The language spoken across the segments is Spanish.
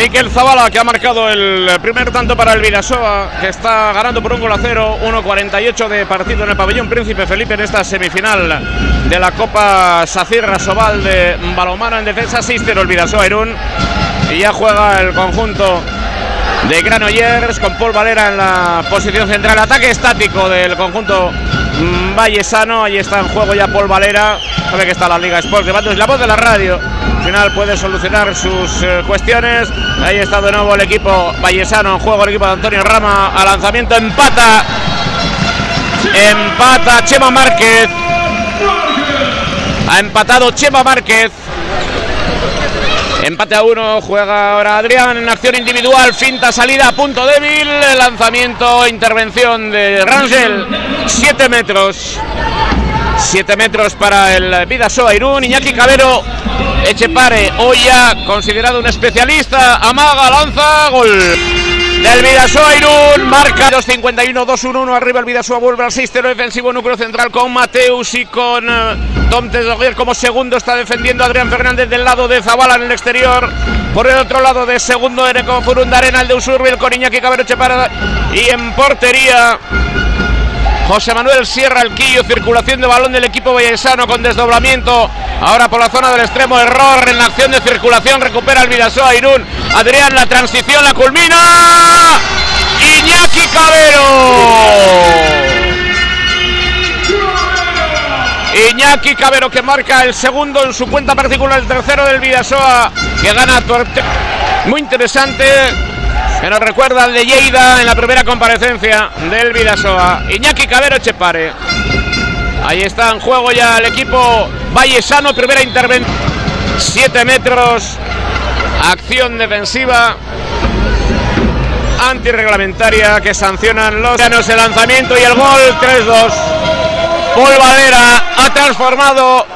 Miquel Zavala que ha marcado el primer tanto para el Vidasoa, que está ganando por un gol a cero, 1.48 de partido en el pabellón Príncipe Felipe en esta semifinal de la Copa Sacirra Sobal de Balomano en defensa 6-0 el Vidasoa Irún. Y ya juega el conjunto de Granollers con Paul Valera en la posición central, ataque estático del conjunto Vallesano, ahí está en juego ya Paul Valera, sabe que está la Liga Sports, llevando la voz de la radio, final puede solucionar sus eh, cuestiones, ahí está de nuevo el equipo Vallesano en juego, el equipo de Antonio Rama, a lanzamiento empata, empata Chema Márquez, ha empatado Chema Márquez, Empate a uno, juega ahora Adrián en acción individual, finta salida, punto débil, lanzamiento, intervención de Rangel, 7 metros. 7 metros para el Vidasoa Irún, Iñaki Cabero, Echepare, Oya, considerado un especialista, amaga, lanza, gol. Del Vidasoa Irún, marca 2.51, 2-1-1, arriba el Vidasoa vuelve al 6-0 defensivo núcleo central con Mateus y con eh, Tom Tesoguer como segundo está defendiendo Adrián Fernández del lado de Zabala en el exterior. Por el otro lado de segundo Ereco Furundarena, el de Usurbil con Iñaki Cabero Echepare y en portería José Manuel Sierra Alquillo, circulación de balón del equipo vallesano con desdoblamiento. Ahora por la zona del extremo, error en la acción de circulación, recupera el Vidasoa Irún. Adrián, la transición la culmina. Iñaki Cabero. Iñaki Cabero que marca el segundo en su cuenta particular, el tercero del Vidasoa que gana. Muy interesante, que nos recuerda al de Lleida en la primera comparecencia del Vidasoa. Iñaki Cabero Chepare. Ahí está en juego ya el equipo Vallesano, primera intervención. 7 metros Acción defensiva antirreglamentaria que sancionan los llanos el lanzamiento y el gol 3-2. Paul ha transformado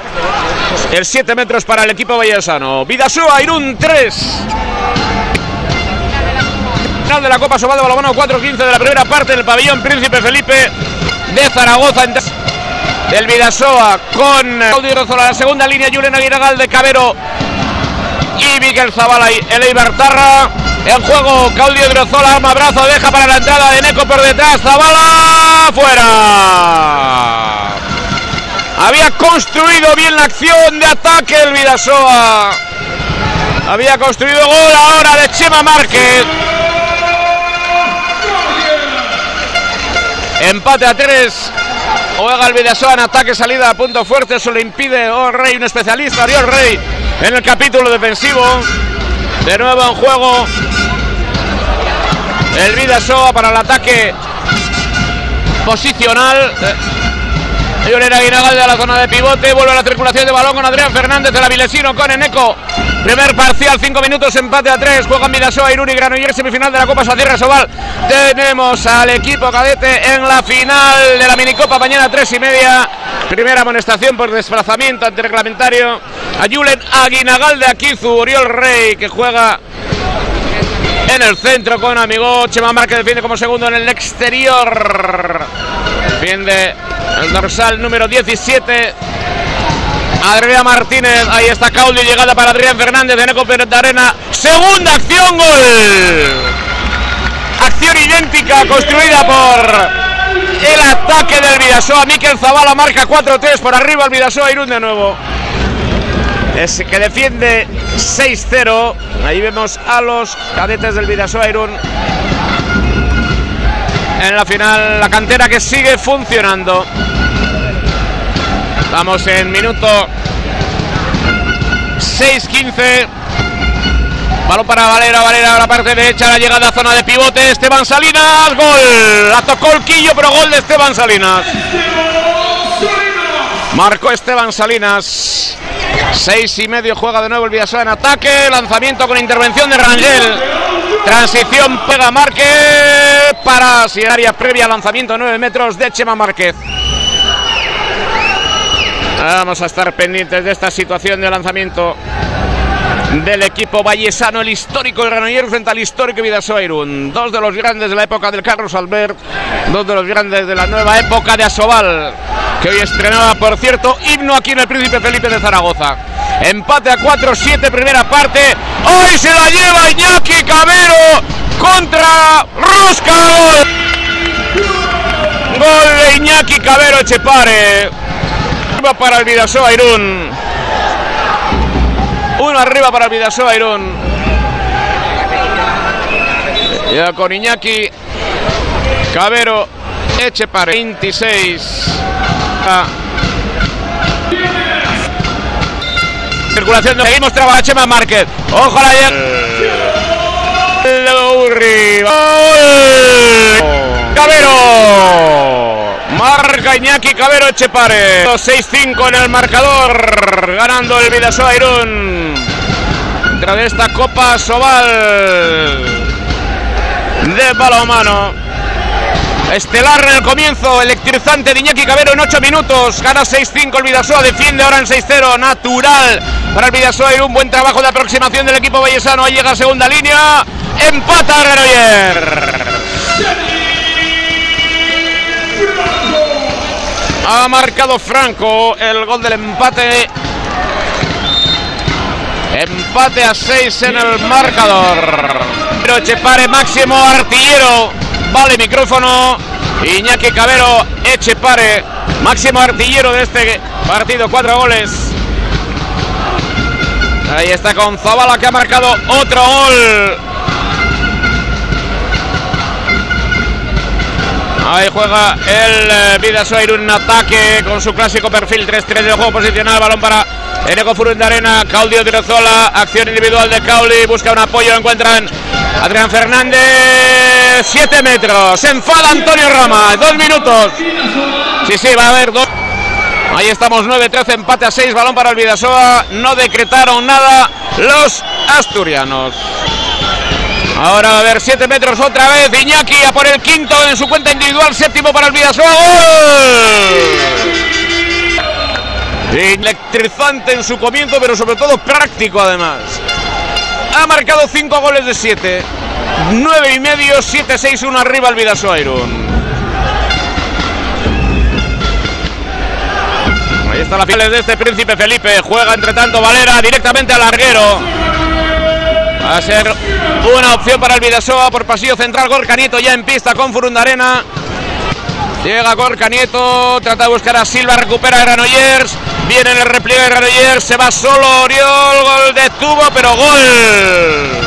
el 7 metros para el equipo vallesano. Vidasoa, Irún 3. Final de la Copa Sobal de Balonmano 4-15 de la primera parte del pabellón Príncipe Felipe de Zaragoza. Del Vidasoa con Claudio Rozola, la segunda línea, Julián Aguirregal de Cabero y Miguel Zavala y el Eibartarra. En juego, Claudio Drozola, un abrazo, deja para la entrada de Neco por detrás, Zavala, fuera. Había construido bien la acción de ataque el Vidasoa. Había construido gol ahora de Chema Márquez. Empate a tres. Juega el Vidasoa en ataque, salida a punto fuerte. Eso le impide oh, Rey, un especialista, Oriol Rey, en el capítulo defensivo. De nuevo en juego. El Vidasoa para el ataque posicional. Llorera Aguinagalde a la zona de pivote. Vuelve a la circulación de balón con Adrián Fernández de la Vilesino con Eneco. Primer parcial, 5 minutos, empate a 3. Juegan Vidasoa, Irún y Granollers, semifinal de la Copa Sacierra Sobal. Tenemos al equipo cadete en la final de la minicopa mañana 3 y media. Primera amonestación por desplazamiento antirreglamentario. A Julen Aguinagal de Akizu, Oriol Rey, que juega en el centro con amigo Chema Márquez defiende como segundo en el exterior. Defiende el dorsal número 17. Adrián Martínez, ahí está Caulio, llegada para Adrián Fernández de Neco de Arena. Segunda acción, gol. Acción idéntica construida por el ataque del Vidasoa. Miquel Zavala marca 4-3 por arriba el Vidasoa Irún de nuevo. Es que defiende 6-0. Ahí vemos a los cadetes del Vidasoa Irún. En la final, la cantera que sigue funcionando. Estamos en minuto 6-15. Balón para Valera, Valera la parte derecha, la llegada a zona de pivote. Esteban Salinas, gol. La tocó el quillo, pero gol de Esteban Salinas. Marcó Esteban Salinas. Seis y medio juega de nuevo el Vidasoa en ataque. Lanzamiento con intervención de Rangel. Transición pega Márquez para si área previa lanzamiento 9 metros de Chema Márquez. Vamos a estar pendientes de esta situación de lanzamiento del equipo vallesano, el histórico Granollers frente al histórico Vidasoa Irún. Dos de los grandes de la época del Carlos Albert, dos de los grandes de la nueva época de Asobal, que hoy estrenaba, por cierto, himno aquí en el Príncipe Felipe de Zaragoza. Empate a 4-7, primera parte. Hoy se la lleva Iñaki Cabero contra Rosca. Gol de Iñaki Cabero Echepare. Para el Vidasoa Irún. Uno arriba para el Vidasoa Irún. Ya con Iñaki Cabero Echepare 26. Ah. Circulación de seguimos trabajando Chema Márquez. Ojo la Cabero. Iñaki Cabero Echepare. 6-5 en el marcador. Ganando el Vidasoa Irún. Dentro de esta Copa Sobal de balonmano. Estelar en el comienzo, electrizante de Iñaki Cabero en 8 minutos. Gana 6-5 el Vidasoa, defiende ahora en 6-0. Natural para el Vidasoa y un buen trabajo de aproximación del equipo vallesano. Ahí llega a segunda línea. Empata Granoller. Ha marcado Franco el gol del empate. Empate a 6 en el marcador. Pero Chepare máximo artillero. Vale micrófono. Iñaki Cabero Echepare. Máximo artillero de este partido. Cuatro goles. Ahí está con Zabala que ha marcado otro gol. Ahí juega el eh, Vidasoa Irún en ataque con su clásico perfil 3-3 de juego posicional. Balón para Eneco Furun de Arena. Claudio Tirozola. Acción individual de Cauli. Busca un apoyo. Encuentran Adrián Fernández. 7 metros. Se enfada Antonio Rama. Dos minutos. Sí, sí, va a haber dos. Ahí estamos 9-13, empate a 6, balón para el Vidasoa. No decretaron nada los asturianos. Ahora va a haber 7 metros otra vez. Iñaki a por el quinto en su cuenta individual. Séptimo para el Vidasoa. ¡Gol! Electrizante en su comienzo, pero sobre todo práctico además. Ha marcado 5 goles de 7. 9 y medio, 7-6-1 arriba el Vidasoa Irún. Ahí está la final de este príncipe Felipe. Juega entre tanto Valera directamente al larguero. Va a ser una opción para el Vidasoa por pasillo central. Gorka Nieto ya en pista con Furundarena. Llega Gorka Nieto, trata de buscar a Silva, recupera a Granollers. Viene en el repliegue de Granollers, se va solo Oriol, gol de tubo, pero gol.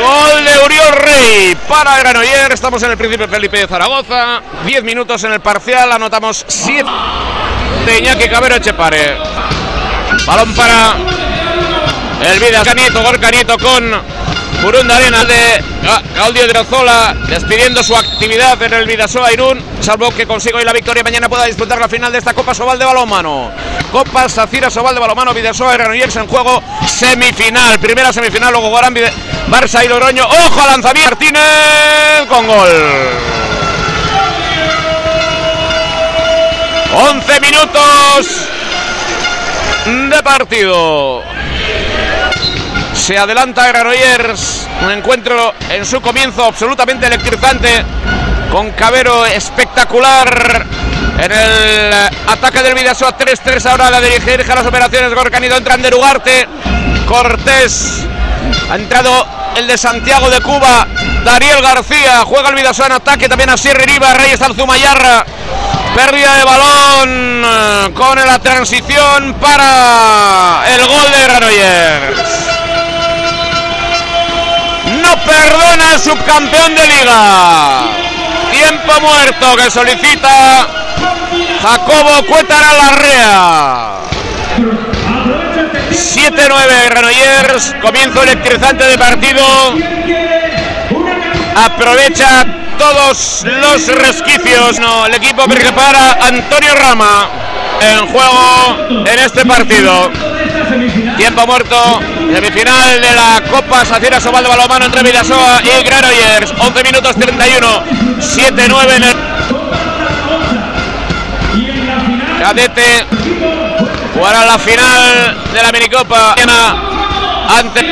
Gol de Uriol Rey para Granollers. Estamos en el Príncipe Felipe de Zaragoza. 10 minutos en el parcial, anotamos 7 de Iñaki Cabero Echepare. Balón para el Vidas Canieto, Gorka Nieto con Burunda Arena de Gaudio Drozola despidiendo su actividad en el Vidasoa Irún, salvo que consiga hoy la victoria mañana pueda disputar la final de esta Copa Sobal de balonmano. Copa Sacira Sobal de balonmano Vidasoa Granollers en juego semifinal, primera semifinal, luego jugarán Barça y Logroño. Ojo a lanzamiento Martínez con gol. 11 minutos de partido. Se adelanta Granollers. Un encuentro en su comienzo absolutamente electrizante. Con Cabero espectacular. En el ataque del Vidasoa 3-3 ahora la dirigir las operaciones. Gorcanido entra de Ugarte. Cortés. Ha entrado el de Santiago de Cuba. Dariel García. Juega el Vidasoa en ataque. También a Sierra Riva. Reyes Alzumayarra. Pérdida de balón eh, con la transición para el gol de Granollers. No perdona el subcampeón de liga. Tiempo muerto que solicita Jacobo Cuétara Larrea. 7-9 Granollers, comienzo electrizante de partido. Aprovecha todos los resquicios. No, el equipo prepara Antonio Rama en juego en este partido. Tiempo muerto, semifinal de la Copa Sacira Sobal de Balomano entre Vidasoa y Granollers. 11 minutos 31, 7-9 en el cadete. Jugará la final de la minicopa ante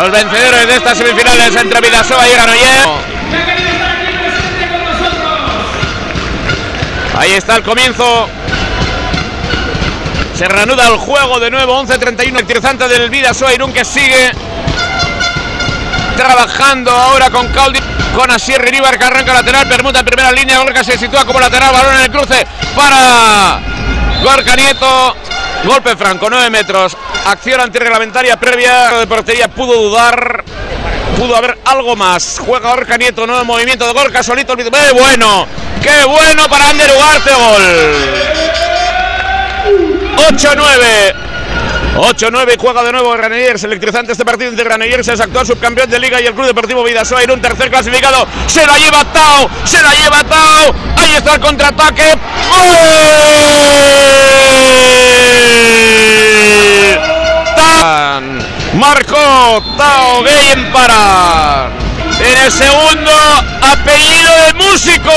los vencedores de estas semifinales entre Vidasoa y Granollers. Ahí está el comienzo. Se reanuda el juego de nuevo. 11-31 electrizante del Vidasoa Irún que sigue trabajando ahora con Caldi. Con Asier Rivar que arranca lateral. Permuta en primera línea. Gorka se sitúa como lateral. Balón en el cruce para Gorka Nieto. Golpe franco, 9 metros. Acción antirreglamentaria previa de portería. Pudo dudar. Pudo haber algo más. Juega Gorka Nieto, nuevo movimiento de Gorka solito. ¡Qué bueno! ¡Qué bueno para Ander Ugarte! Gol. 8-9. 8-9 y juega de nuevo Granollers. Electrizante este partido entre Granollers, es actual subcampeón de Liga y el Club Deportivo Vidasoa en un tercer clasificado. Se la lleva Tao, se la lleva Tao. Ahí está el contraataque. ¡Gol! Marcó Tao Gay en parar. En el segundo apellido del músico.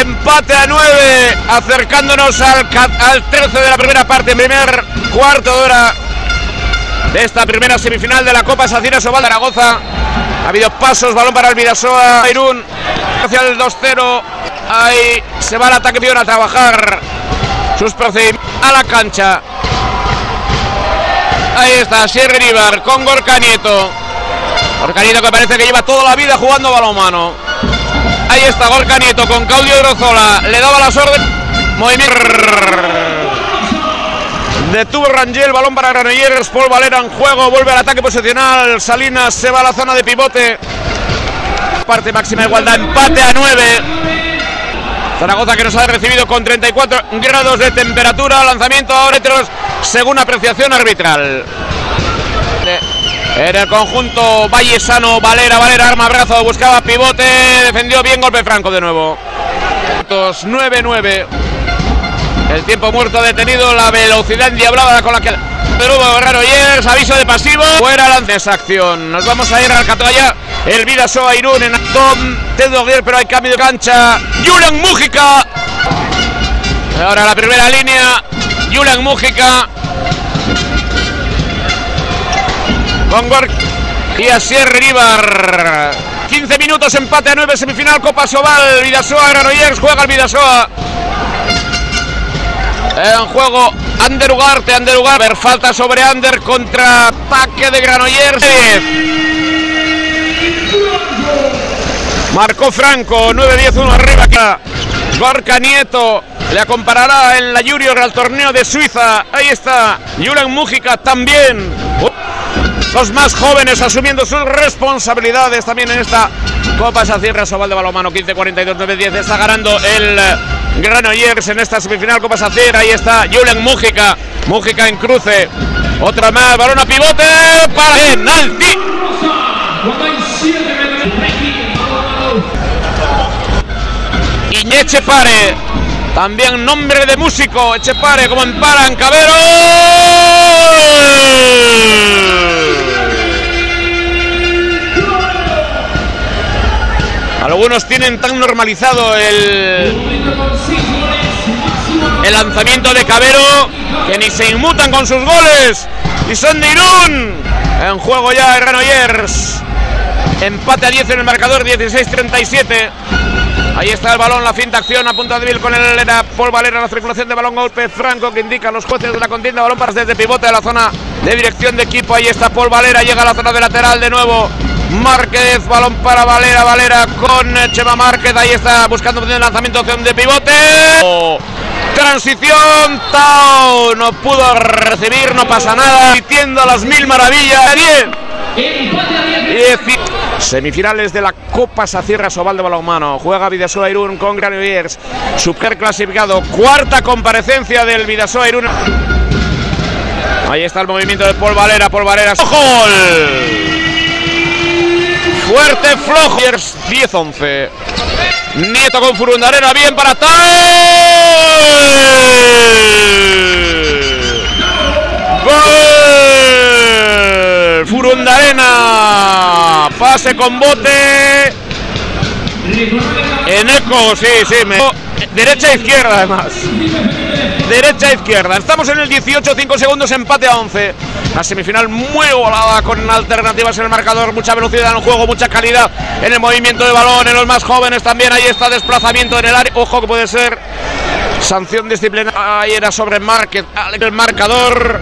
Empate a 9, acercándonos al, al 13 de la primera parte, primer cuarto de hora de esta primera semifinal de la Copa Sacina Sobal de Zaragoza. Ha habido pasos, balón para el Vidasoa, Irún hacia el 2-0. Ahí se va el ataque Pion a trabajar sus procedimientos a la cancha. Ahí está, Sierra Rivar con Gorka Nieto. Gorka Nieto que parece que lleva toda la vida jugando balonmano. Ahí está Gorka Nieto con Claudio Grozola. Le daba las órdenes. Movimiento. Detuvo Rangel, balón para Granollers. Paul Valera en juego. Vuelve al ataque posicional. Salinas se va a la zona de pivote. Parte máxima igualdad. Empate a 9. Zaragoza que nos ha recibido con 34 grados de temperatura. Lanzamiento a metros según apreciación arbitral. En el conjunto Vallesano, Valera, Valera, arma, brazo, buscaba pivote, defendió bien, golpe franco de nuevo. 9-9. El tiempo muerto detenido, la velocidad endiablada con la que Perudo Guerrero Yers, aviso de pasivo, fuera lance acción. Nos vamos a ir al Catalla, el Vidasoa Irún en Tom, Tedo pero hay cambio de cancha. Julian Mújica. Ahora la primera línea, Julian Mújica. Gor y Asier Rivar. 15 minutos, empate a 9, semifinal, Copa Sobal, Vidasoa, Granollers, juega el Vidasoa. En juego Ander Ugarte, Ander Ugarte, falta sobre Ander contra ataque de Granollers. Marcó Franco, 9-10-1 arriba. Gorka Nieto le comparará en la Junior al torneo de Suiza. Ahí está, Julian Mújica también. Los más jóvenes asumiendo sus responsabilidades también en esta Copa Sacierra Sobal de Balomano 15-42, 9-10. Está ganando el Granollers en esta semifinal Copa Sacier. Ahí está Julen Mújica. Mújica en cruce. Otra más. Balón a pivote. Para penalti. Iñé Echepare. También nombre de músico. Echepare como emparan Cabero. Algunos tienen tan normalizado el, el lanzamiento de Cabero que ni se inmutan con sus goles. Y son de Irún. En juego ya el Granollers. Empate a 10 en el marcador, 16-37. Ahí está el balón, la finta acción a punta débil con el Paul Valera, la circulación de balón, golpe franco que indica los jueces de la contienda, balón para desde pivote de la zona de dirección de equipo. Ahí está Paul Valera, llega a la zona de lateral de nuevo. Márquez, balón para Valera, Valera con Chema Márquez, ahí está buscando un lanzamiento de pivote. Transición, Tao no pudo recibir, no pasa nada, sintiendo las mil maravillas. Bien. Semifinales de la Copa Sacierra Sobal de Balonmano. Juega Vidasoa Irún con Granollers. Super clasificado. Cuarta comparecencia del Vidasoa Irún. Ahí está el movimiento de Paul Valera. Paul Valera. ¡Gol! Fuerte flojo. 10-11. Nieto con Furundarena. Bien para Tal. ¡Gol! Furundarena. Pase con bote. En eco, sí, sí. Me... Derecha e izquierda, además. Derecha e izquierda. Estamos en el 18, 5 segundos, empate a 11. La semifinal muy volada con alternativas en el marcador, mucha velocidad en el juego, mucha calidad en el movimiento de balón, en los más jóvenes también. Ahí está desplazamiento en el área. Ojo que puede ser sanción disciplinaria. Ahí era sobre el marcador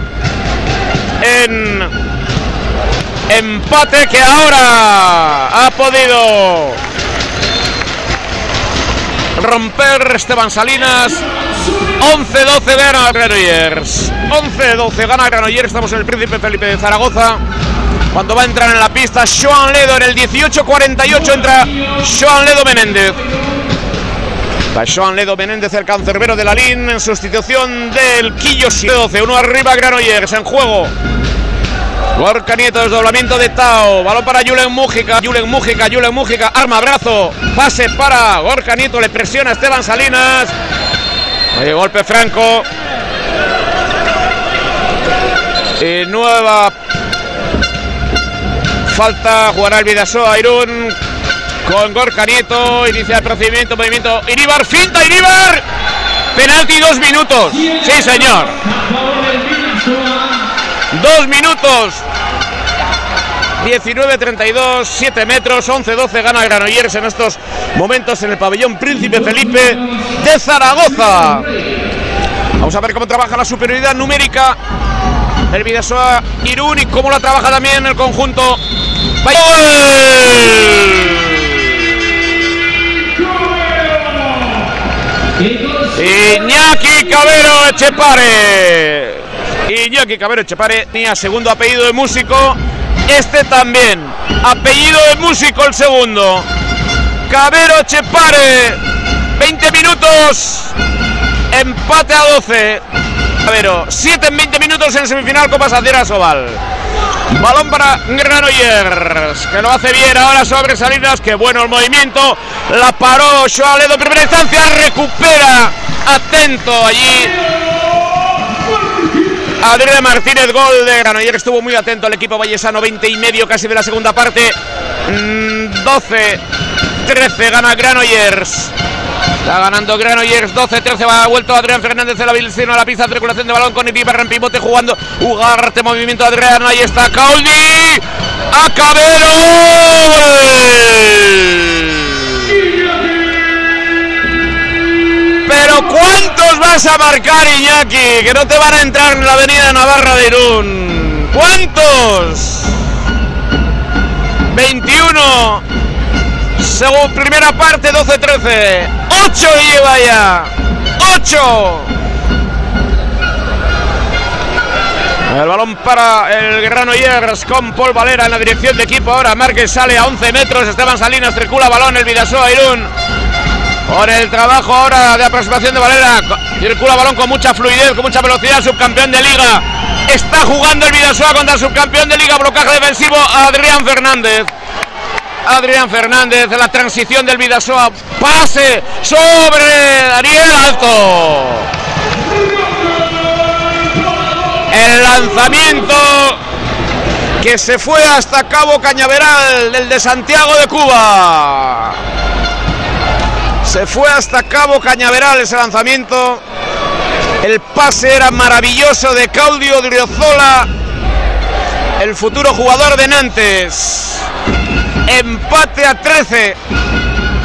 en empate que ahora ha podido romper Esteban Salinas. 11-12 gana Granollers. 11-12 gana Granollers. Estamos en el Príncipe Felipe de Zaragoza. Cuando va a entrar en la pista, Joan Ledo en el 18-48 entra Joan Ledo Menéndez. Va Joan Ledo Menéndez, el cancerbero de la LIN, en sustitución del Quillo 12. Uno arriba, Granollers en juego. Gorka Nieto, desdoblamiento de Tao. Balón para Julen Mújica. Julen Mújica, Julen Mújica. Arma, brazo. Pase para Gorka Nieto. Le presiona Esteban Salinas. Golpe franco. Y nueva falta. Jugará el Vidasoa Irún. Con Gorka Nieto. Inicia el procedimiento. Movimiento. Iribar. Finta Iribar. Penalti dos minutos. Sí, señor. Dos minutos. 19-32, 7 metros, 11-12 gana Granollers en estos momentos en el pabellón Príncipe Felipe de Zaragoza. Vamos a ver cómo trabaja la superioridad numérica el Vidasoa Irún y cómo la trabaja también el conjunto. Iñaki Cabero Echepare. Iñaki Cabero Echepare tenía segundo apellido de músico. Este también. Apellido de músico el segundo. Cabero Echepare. 20 minutos. Empate a 12. Cabero. 7 en 20 minutos en semifinal Copa Sacera Sobal. Balón para Granollers, que lo hace bien ahora sobre Salinas. Que bueno el movimiento. La paró Joaledo en primera instancia. Recupera atento allí. Adrián Martínez, gol de Granollers, estuvo muy atento el equipo vallesano, 20 y medio casi de la segunda parte. Mm, 12, 13 gana Granollers. Está ganando Granollers 12-13. Va vuelto Adrián Fernández de la Vilcino a la pista. Circulación de balón con Iribarra en pivote jugando. Ugarte, movimiento Adrián. Ahí está Caudi. A Cabero. Pero ¿cuántos vas a marcar, Iñaki? Que no te van a entrar en la avenida Navarra de Irún. ¿Cuántos? 21. Según primera parte, 12-13. 8 lleva ya. 8. El balón para el Granollers con Paul Valera en la dirección de equipo. Ahora Márquez sale a 11 metros. Esteban Salinas circula balón. El Vidasoa Irún. Con el trabajo ahora de aproximación de Valera. Circula balón con mucha fluidez, con mucha velocidad. Subcampeón de liga. Está jugando el Vidasoa contra el subcampeón de liga. Blocaje defensivo Adrián Fernández. Adrián Fernández, la transición del Vidasoa, pase sobre Daniel Alto. El lanzamiento que se fue hasta Cabo Cañaveral, el de Santiago de Cuba. Se fue hasta Cabo Cañaveral ese lanzamiento. El pase era maravilloso de Claudio Driozola, el futuro jugador de Nantes. Empate a 13.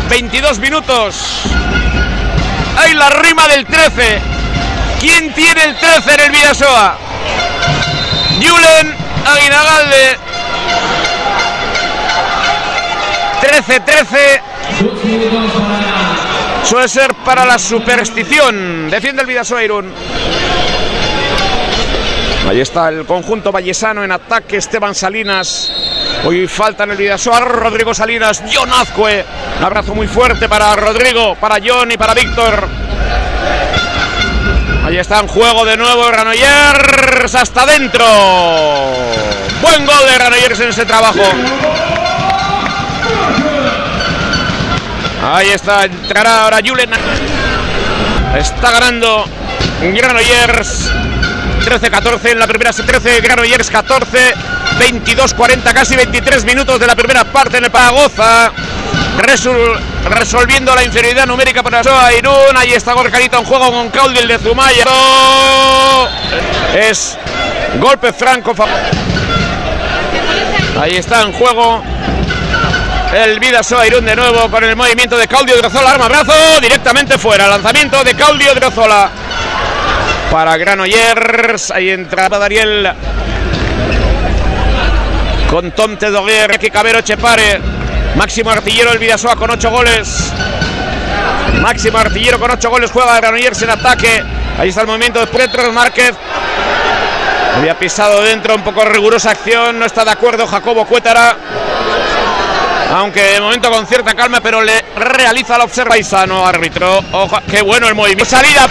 22 minutos. Hay la rima del 13. ¿Quién tiene el 13 en el Vidasoa? Julen Aguinagalde. 13-13. Suele ser para la superstición. Defiende el Vidasoa Irún. Ahí está el conjunto vallesano en ataque. Esteban Salinas. Hoy falta en el Vidasoa Rodrigo Salinas. John Azcue. Un abrazo muy fuerte para Rodrigo, para John y para Víctor. Ahí está en juego de nuevo Granollers hasta adentro. Buen gol de Granollers en ese trabajo. Ahí está, entrará ahora Julen. Está ganando Granollers 13-14 en la primera 13, Granollers 14, 22-40, casi 23 minutos de la primera parte en el Paragoza. Resol, resolviendo la inferioridad numérica para Soa Irún. Ahí está Gorcarito en juego con Claudio de Zumaya. Es golpe franco. Ahí está en juego el Vidasoa Irún de nuevo con el movimiento de Claudio Drozola. Arma brazo directamente fuera. Lanzamiento de Claudio Drozola para Granollers. Ahí entraba Dariel con Tom Tedoguer, que Cabero Chepare. Máximo artillero el Vidasoa con 8 goles. Máximo artillero con 8 goles. Juega Granollers en ataque. Ahí está el movimiento de Petros Márquez. Había pisado dentro, un poco rigurosa acción. No está de acuerdo Jacobo Cuétara. Aunque de momento con cierta calma, pero le realiza la observa Isano, árbitro. Ojo, qué bueno el movimiento. Salida.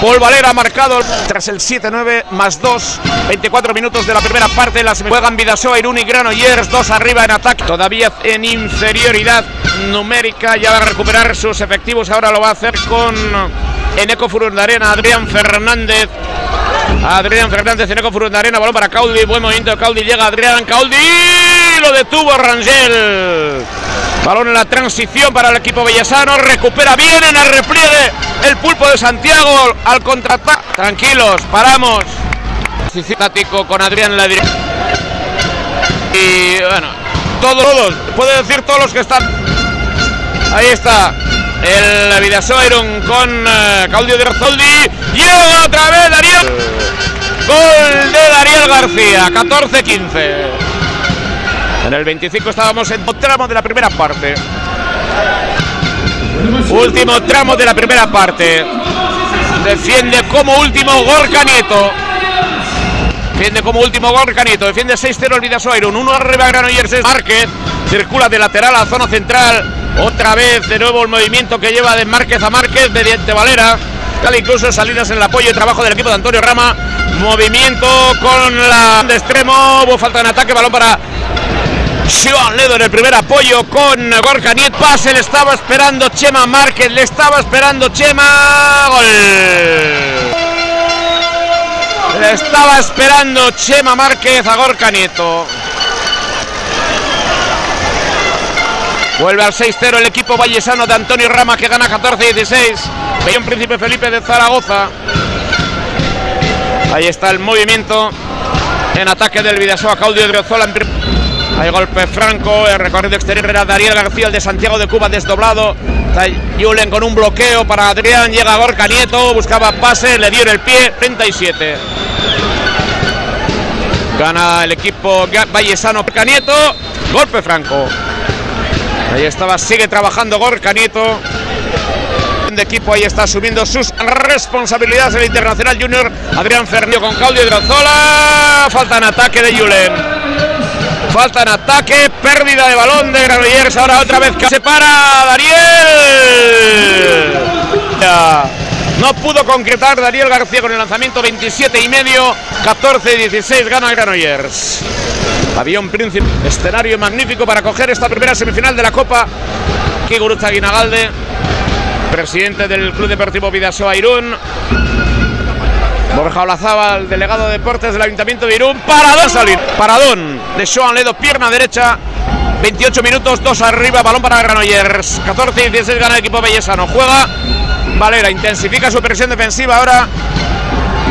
Paul Valera marcado tras el 7-9 más 2, 24 minutos de la primera parte. Las juegan Vidasoa, Irún y Granollers, dos arriba en ataque. Todavía en inferioridad numérica, ya va a recuperar sus efectivos. Ahora lo va a hacer con Eneco Furundarena, Adrián Fernández. Adrián Fernández, Eneco Furundarena, balón para Caudi. Buen movimiento de Caudi, llega Adrián Caudi. Lo detuvo Rangel. Balón en la transición para el equipo bellesano. Recupera bien en el repliegue el pulpo de Santiago al contraataque. Tranquilos, paramos. Tático con Adrián en la dirección. Y bueno, todos, puede decir todos los que están. Ahí está. El Vidasoa con uh, Claudio de Rozzoldi. Llega otra vez Daniel. Gol de Daniel García. 14-15. En el 25 estábamos en tramo de la primera parte. Último tramo de la primera parte. Defiende como último Gorka Nieto. Defiende como último Gorka Nieto. Defiende 6-0 el Vidasoa Irún. Uno arriba Granollers Márquez. Circula de lateral a zona central. Otra vez de nuevo el movimiento que lleva de Márquez a Márquez mediante Valera. Tal incluso salidas en el apoyo y trabajo del equipo de Antonio Rama. Movimiento con la de extremo. Hubo falta en ataque. Balón para Joan Ledo en el primer apoyo con Gorka Niet. Pase, le estaba esperando Chema Márquez, le estaba esperando Chema. Gol. Le estaba esperando Chema Márquez a Gorka Nieto. Vuelve al 6-0 el equipo vallesano de Antonio Rama que gana 14-16. Bellón Príncipe Felipe de Zaragoza. Ahí está el movimiento en ataque del Vidasoa Claudio Driozola. Hay golpe franco, el recorrido exterior era Daniel García, el de Santiago de Cuba desdoblado. Está Julen con un bloqueo para Adrián, llega Gorka Nieto, buscaba pase, le dio en el pie, 37. Gana el equipo vallesano Gorka Nieto, golpe franco. Ahí estaba, sigue trabajando Gorka Nieto. De equipo ahí está asumiendo sus responsabilidades el Internacional Junior. Adrián Fernández con Claudio Hidrozola. Falta en ataque de Julen. Falta en ataque, pérdida de balón de Granollers. Ahora otra vez que se para Daniel. No pudo concretar Daniel García con el lanzamiento 27 y medio. 14-16 gana el Granollers. Avión Príncipe, escenario magnífico para coger esta primera semifinal de la Copa. Aquí Gurutza Guinagalde, presidente del Club Deportivo Vidasoa Irún. Borja Olazábal, delegado de deportes del Ayuntamiento de Irún. Paradón salir. Paradón de Joan Ledo, pierna derecha. 28 minutos, 2 arriba, balón para Granollers. 14 y 16 gana el equipo bellesano. Juega Valera, intensifica su presión defensiva ahora.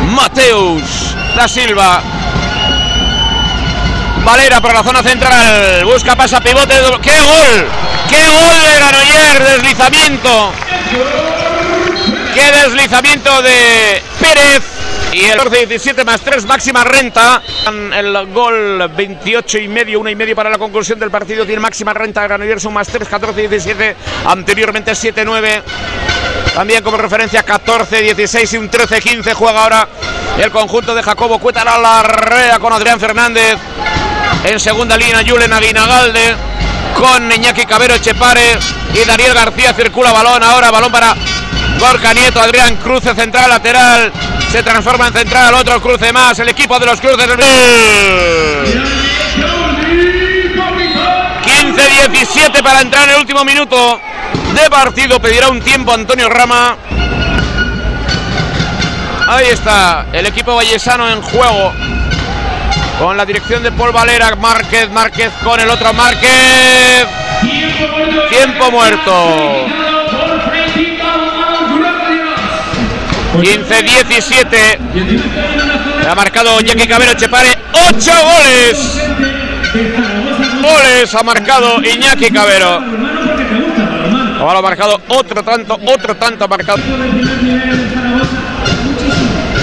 Mateus da Silva. Valera por la zona central. Busca pasa pivote. ¡Qué gol! ¡Qué gol de Granollers! Deslizamiento. ¡Qué deslizamiento de Pérez! Y el 14-17 más 3 máxima renta. El gol 28 y medio, 1 y medio para la conclusión del partido. Tiene máxima renta Granollers un más 3, 14-17. Anteriormente 7-9. También como referencia 14-16 y un 13-15 juega ahora el conjunto de Jacobo Cuétara la rea con Adrián Fernández. En segunda línea Julen Aguinagalde con Iñaki Cabero Echepare y Daniel García circula balón ahora, balón para Gorka Nieto, Adrián Cruce central lateral, se transforma en central, otro cruce más, el equipo de los cruces. 15-17 para entrar en el último minuto de partido, pedirá un tiempo Antonio Rama. Ahí está el equipo vallesano en juego. Con la dirección de Paul Valera, Márquez, Márquez con el otro Márquez. Tiempo muerto. 15-17. Ha marcado Iñaki Cabero Chepare. ¡Ocho goles! Goles ha marcado Iñaki Cabero. Ahora ha marcado otro tanto, otro tanto ha marcado.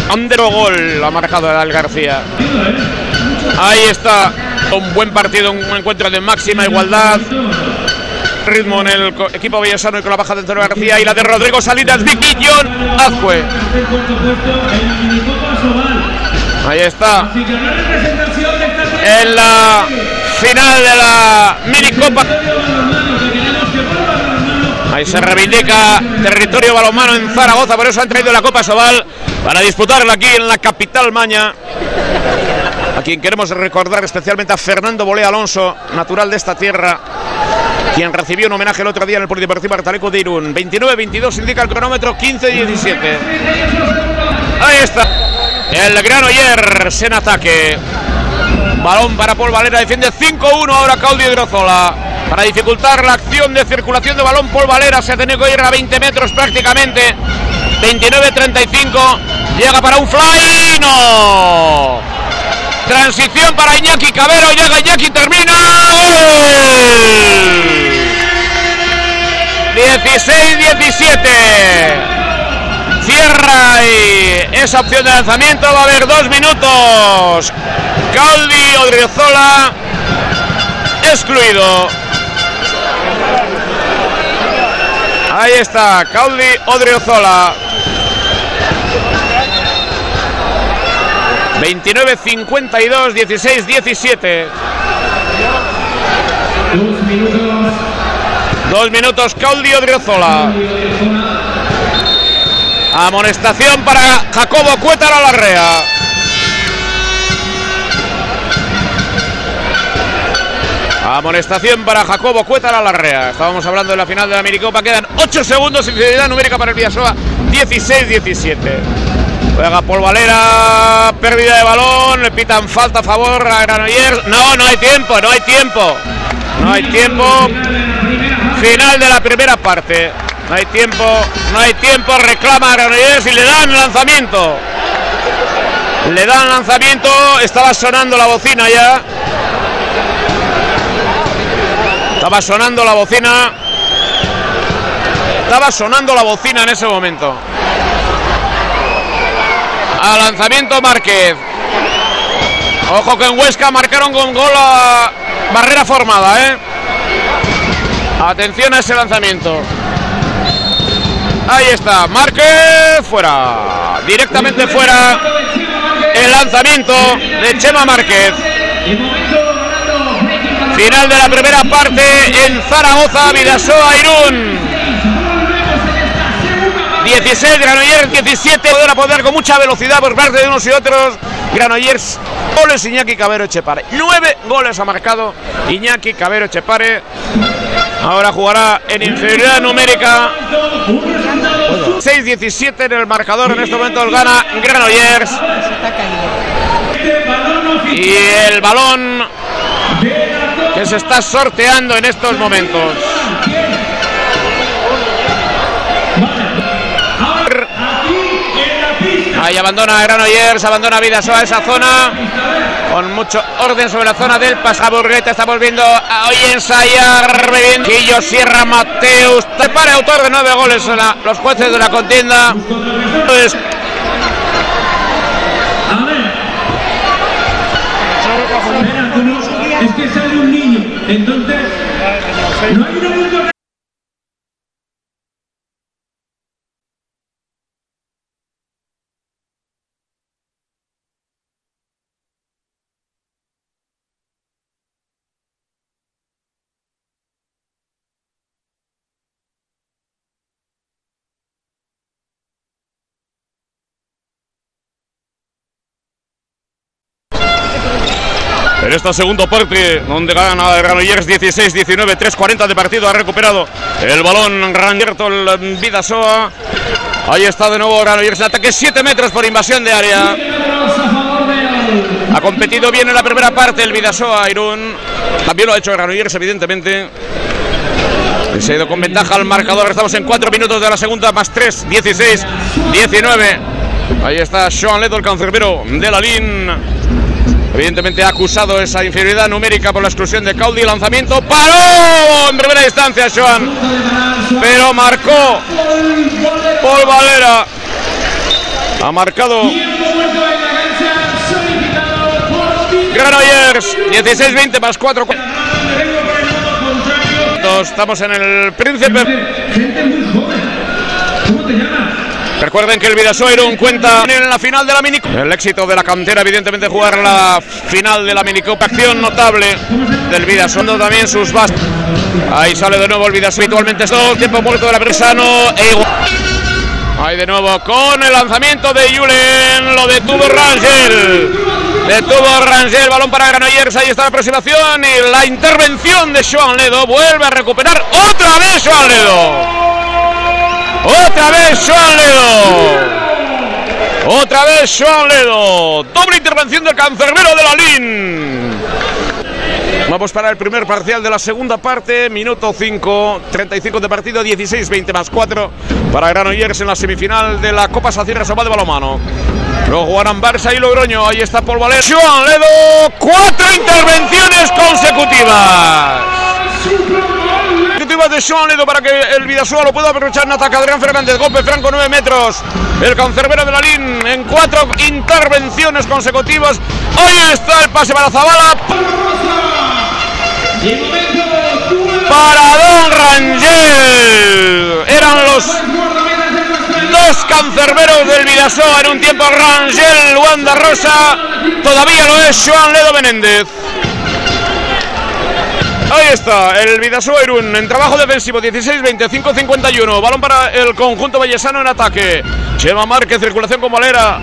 Andero gol ha marcado Adal García. Ahí está. Un buen partido, un encuentro de máxima igualdad. Ritmo en el equipo villesano y con la baja de Antonio García y la de Rodrigo Salinas, Vicky John Azcue. Ahí está. En la final de la minicopa. Ahí se reivindica territorio balonmano en Zaragoza, por eso han traído la Copa Sobal para disputarla aquí en la capital maña. A quien queremos recordar especialmente a Fernando Bolé Alonso, natural de esta tierra, quien recibió un homenaje el otro día en el Polideportivo Artaleco de Irún. 29-22 indica el cronómetro, 15-17. Ahí está. El Granollers en ataque. Balón para Paul Valera, defiende 5-1 ahora Claudio Hidrozola. Para dificultar la acción de circulación de balón, Paul Valera se ha tenido que ir a 20 metros prácticamente. 29-35. Llega para un fly. ¡No! Transición para Iñaki Cabero. Llega Iñaki, termina. ¡Gol! 16-17. Cierra y esa opción de lanzamiento va a haber dos minutos. Caldi Odriozola excluido. Ahí está, Caldi Odriozola. 29-52, 16-17. Dos minutos, Caldi Odriozola. Amonestación para Jacobo Cuétara Larrea. Amonestación para Jacobo Cueta la Larrea. Estábamos hablando de la final de la Minicopa. Quedan 8 segundos. Inferioridad numérica para el Vidasoa. 16-17. Juega Paul Valera. Pérdida de balón. Le pitan falta a favor a Granollers. No, no hay tiempo. No hay tiempo. No hay tiempo. Final de la primera parte. No hay tiempo. No hay tiempo. Reclama a Granollers y le dan lanzamiento. Le dan lanzamiento. Estaba sonando la bocina ya. Estaba sonando la bocina. Estaba sonando la bocina en ese momento. A lanzamiento Márquez. Ojo que en Huesca marcaron con gol a barrera formada, ¿eh? Atención a ese lanzamiento. Ahí está, Márquez fuera. Directamente fuera. El lanzamiento de Chema Márquez. Final de la primera parte en Zaragoza, Vidasoa, Irún. 16 Granollers, 17 poder poder con mucha velocidad por parte de unos y otros. Granollers, goles Iñaki Cabero Echepare. 9 goles ha marcado Iñaki Cabero Echepare. Ahora jugará en inferioridad numérica. 6-17 en el marcador. En este momento gana Granollers. Y el balón que se está sorteando en estos momentos. Ahí abandona Granollers, abandona Vidasoa esa zona. Con mucho orden sobre la zona del Pasaburgueta. Estamos viendo a hoy ensayar. Quillo Sierra Mateus. Para autor de nueve goles los jueces de la contienda. Pues, es que sale un niño. Entonces, En esta segunda parte, donde gana Granollers 16-19, 3-40 de partido, ha recuperado el balón Rangerto, el Vidasoa. Ahí está de nuevo Granollers en ataque, 7 metros por invasión de área. Ha competido bien en la primera parte el Vidasoa Irún. También lo ha hecho Granollers, evidentemente. Se ha ido con ventaja al marcador. Estamos en 4 minutos de la segunda, más 3, 16, 19. Ahí está Sean Ledo, el cancerbero de la LIN. Evidentemente ha acusado esa inferioridad numérica por la exclusión de Caudi. Lanzamiento paró en primera instancia Joan. Pero marcó Paul Valera. Ha marcado Granollers. 16-20 más 4. Estamos en el Príncipe. Gente muy joven. ¿Cómo te llamas? Recuerden que el Vidasoa cuenta en la final de la minicopa. El éxito de la cantera, evidentemente, jugar la final de la minicopa. Acción notable del Vidasoa. También sus bas. Ahí sale de nuevo el Vidasoa. Habitualmente es todo el tiempo muerto de la Bresano. E. Ahí de nuevo con el lanzamiento de Julen. Lo detuvo Rangel. Detuvo Rangel. Balón para Granollers. Ahí está la aproximación. Y la intervención de Joan Ledo. Vuelve a recuperar otra vez Joan Ledo. Otra vez Joan Ledo. Otra vez Joan Ledo. Doble intervención del cancerbero de la LIN. Vamos para el primer parcial de la segunda parte. Minuto 5, 35 de partido, 16-20 más 4 para Granollers en la semifinal de la Copa Sacirra Sobal de Balomano. Luego jugarán Barça y Logroño. Ahí está Paul Valer. Joan Ledo. Cuatro intervenciones consecutivas de Sean Ledo para que el Vidasoa lo pueda aprovechar en ataque. Adrián Fernández, golpe franco 9 metros. El cancerbero de la LIN en cuatro intervenciones consecutivas. Ahí está el pase para Zabala. Para Don Rangel. Eran los dos cancerberos del Vidasoa en un tiempo. Rangel, Wanda Rosa. Todavía lo es Joan Ledo Menéndez. Ahí está, el Vidasoa Irún en trabajo defensivo 16-25-51. Balón para el conjunto vallesano en ataque. Chema Márquez, circulación con Valera.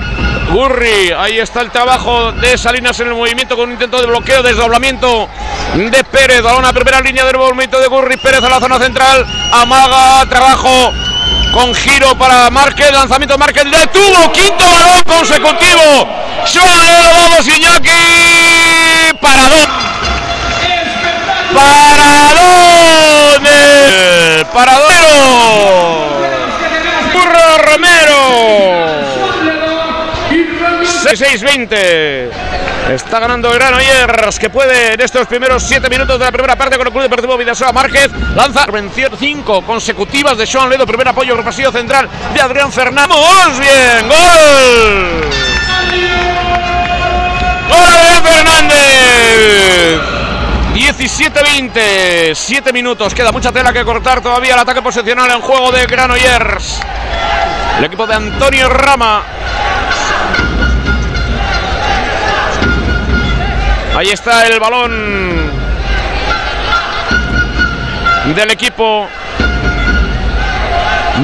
Gurri, ahí está el trabajo de Salinas en el movimiento con un intento de bloqueo, desdoblamiento de Pérez. Balón a primera línea del movimiento de Gurri. Pérez a la zona central. Amaga, trabajo con giro para Márquez. Lanzamiento Márquez. Detuvo, quinto balón consecutivo. Joan Ledo, vamos Iñaki. Paradón. Paradón. eh, Paradero. Burro Romero. 6-20. Está ganando Granollers que puede en estos primeros 7 minutos de la primera parte con el Club Deportivo Vidasoa Márquez. Lanza intervención 5 consecutivas de Sean Ledo. Primer apoyo por pasillo central de Adrián Fernández. ¡Vamos bien! ¡Gol! ¡Gol de Fernández! 17-20, 7 minutos, queda mucha tela que cortar todavía el ataque posicional en juego de Granollers. El equipo de Antonio Rama. Ahí está el balón del equipo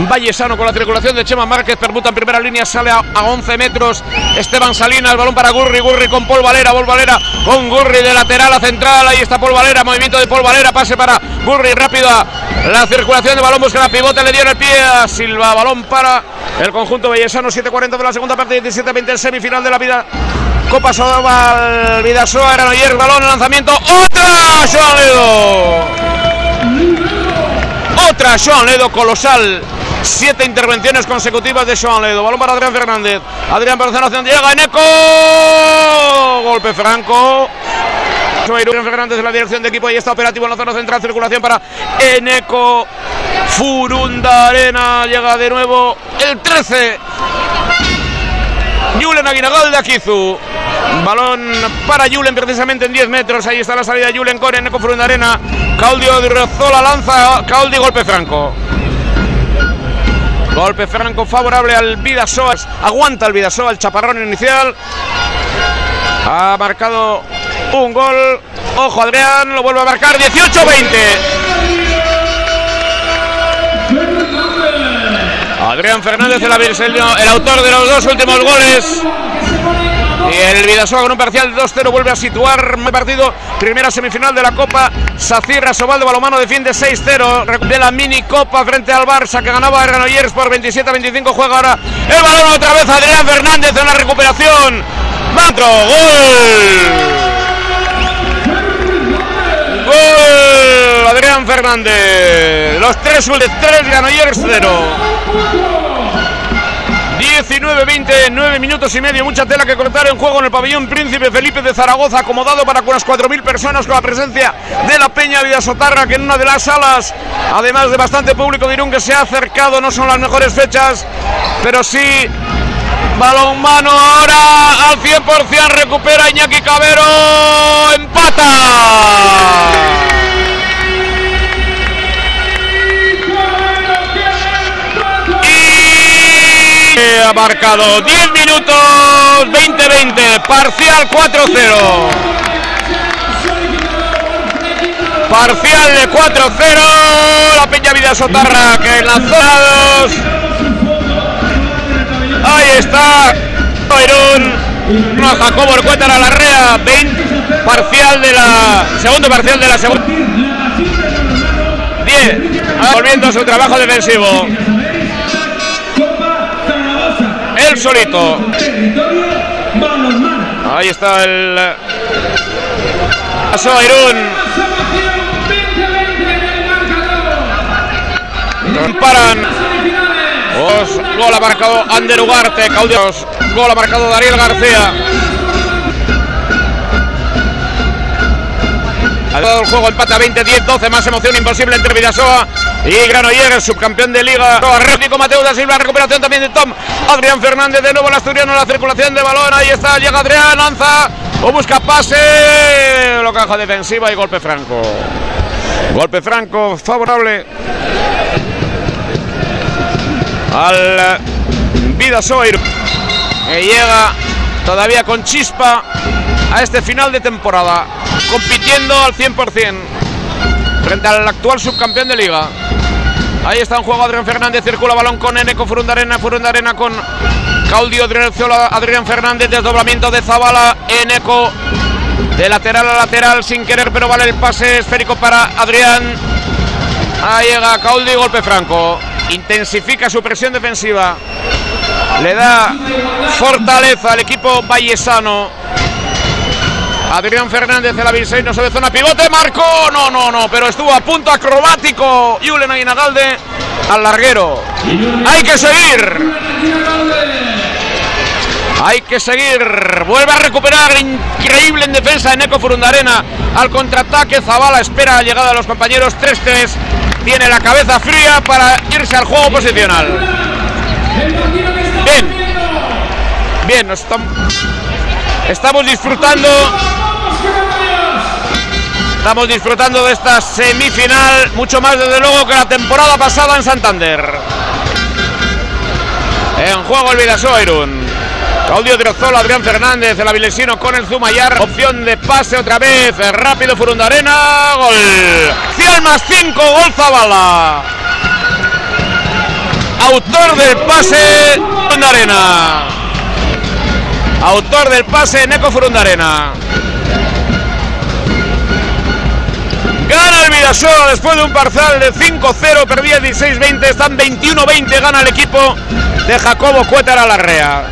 Vallesano con la circulación de Chema Márquez, permuta en primera línea, sale a, a 11 metros. Esteban Salinas, balón para Gurri, Gurri con Paul Valera, Paul Valera con Gurri de lateral a central. Ahí está Paul Valera, movimiento de Paul Valera, pase para Gurri, rápido a la circulación de balón, busca la pivote, le dio en el pie a Silva, balón para el conjunto Vallesano, 7.40 de la segunda parte, 17-20 el semifinal de la vida. Copa Sobal, Vidasoa, Granollers, balón, lanzamiento, otra, Joan Ledo. Otra Joan Ledo colosal. Siete intervenciones consecutivas de Joan Ledo. Balón para Adrián Fernández. Adrián la zona llega Eneco. Golpe franco. Adrián Fernández en la dirección de equipo. Ahí está operativo en la zona central. Circulación para Eneco. Furunda Arena. Llega de nuevo el 13. Julen Aguinagal de Akizu. Balón para Julen precisamente en 10 metros. Ahí está la salida de Julen con Eneco Furunda Arena. Claudio Rozola lanza. Caldi golpe franco. Golpe franco favorable al Vidasoa. Aguanta el Vidasoa el chaparrón inicial. Ha marcado un gol. Ojo Adrián, lo vuelve a marcar 18-20. Adrián Fernández, el, el autor de los dos últimos goles. Y el Vidasoa con un parcial de 2-0 vuelve a situar el partido. Primera semifinal de la Copa. Sacirra Sobal de Balomano defiende 6-0. De la mini Copa frente al Barça que ganaba a Granollers por 27-25. Juega ahora el balón otra vez Adrián Fernández en la recuperación. Matro, gol. Gol. Adrián Fernández. Los tres goles, 3 Granollers 0. 19-20, 9 minutos y medio, mucha tela que cortar en juego en el pabellón Príncipe Felipe de Zaragoza, acomodado para unas 4.000 personas con la presencia de la Peña Vidasotarra, que en una de las salas, además de bastante público de que se ha acercado, no son las mejores fechas, pero sí, balón mano ahora al 100%, recupera Iñaki Cabero, empata. Ha marcado 10 minutos 20-20, parcial 4-0. Parcial de 4-0, la Peña Vida Sotarra que lanzó a dos. Ahí está, Irún, no, Jacobo Orcuétar a la rea, 20, parcial de la, segundo parcial de la segunda. 10, volviendo a su trabajo defensivo. Solito. Ahí está el. Pasó a Irún. Paran. Os, gol ha marcado Ander Ugarte. Caudios. Gol ha marcado Dariel García. Ha dado el juego empate a 20, 10, 12. Más emoción imposible entre Vidasoa y Granollers, subcampeón de liga. Atlético Mateo da Silva, recuperación también de Tom. Adrián Fernández de nuevo el asturiano, la circulación de balón. Ahí está, llega Adrián, lanza o busca pase. Blocaja defensiva y golpe franco. Golpe franco favorable al Vidasoa que llega todavía con chispa a este final de temporada, compitiendo al 100% frente al actual subcampeón de liga. Ahí está en juego Adrián Fernández, circula balón con Eneco Furundarena, Furundarena con Claudio Adrián Fernández, desdoblamiento de Zabala en eco. De lateral a lateral sin querer, pero vale el pase esférico para Adrián. Ahí llega Cauldi, golpe franco. Intensifica su presión defensiva. Le da fortaleza al equipo vallesano. Adrián Fernández de la Vilsey no se ve zona pivote, marcó, no, no, no, pero estuvo a punto acrobático. Julen Aguinagalde al larguero. Hay que seguir. Hay que seguir. Vuelve a recuperar increíble en defensa en Eco Furundarena. Al contraataque, Zabala espera la llegada de los compañeros 3-3. Tiene la cabeza fría para irse al juego posicional. Bien. Bien, nos estam- estamos disfrutando. Estamos disfrutando de esta semifinal, mucho más desde luego que la temporada pasada en Santander. En juego el Vidasoa Irún. Claudio Driozola, Adrián Fernández, el avilesino con el Zumayar. Opción de pase otra vez. Rápido Furundarena. Gol. 100 más 5. Gol Zabala. Autor del pase Furundarena. Autor del pase Neco Furundarena. Vidasoa después de un parcial de 5-0, perdía 16-20, están 21-20, gana el equipo de Jacobo Cuétara Larrea.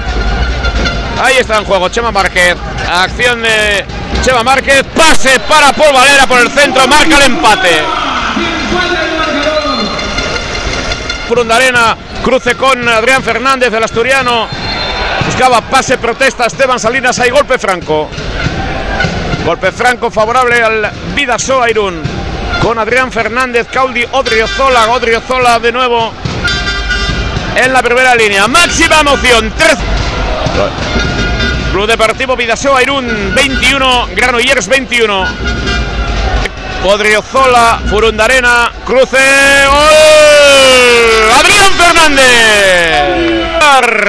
Ahí está en juego Chema Márquez, acción de Chema Márquez, pase para Paul Valera por el centro, marca el empate. Arena, cruce con Adrián Fernández, el asturiano. Buscaba pase, protesta Esteban Salinas, hay golpe franco. Golpe franco favorable al Vidasoa Irún. Con Adrián Fernández, Caudi, Odriozola, Odriozola de nuevo en la primera línea. Máxima emoción, 3. Club Deportivo Vidasoa Irún 21, Granollers 21. Odriozola, Furundarena, cruce, gol. Adrián Fernández.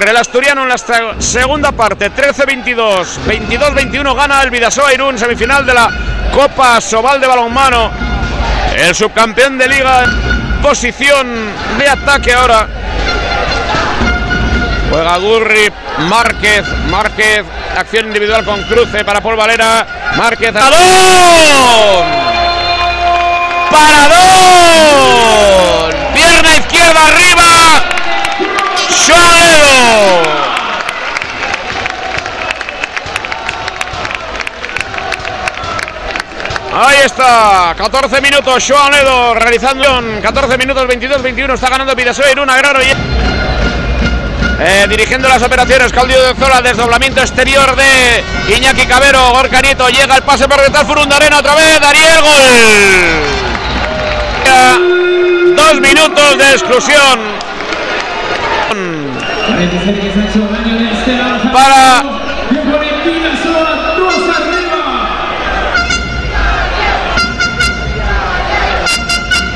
El asturiano en la segunda parte, 13-22, 22-21 gana el Vidasoa Irún, semifinal de la Copa Sobal de Balonmano. El subcampeón de liga posición de ataque ahora. Juega Gurri, Márquez, Márquez, acción individual con cruce para Paul Valera, Márquez, ¡Paradón! ¡Paradón! Pierna izquierda arriba, Suárez. Ahí está, 14 minutos, Joan Ledo realizando 14 minutos, 22-21, está ganando Vidasoa Irún, Agraro y... Eh, dirigiendo las operaciones, Claudio de Zola, desdoblamiento exterior de Iñaki Cabero, Gorka Nieto, llega el pase por detrás, Furundarena otra vez, Dariel, gol. Dos minutos de exclusión Parece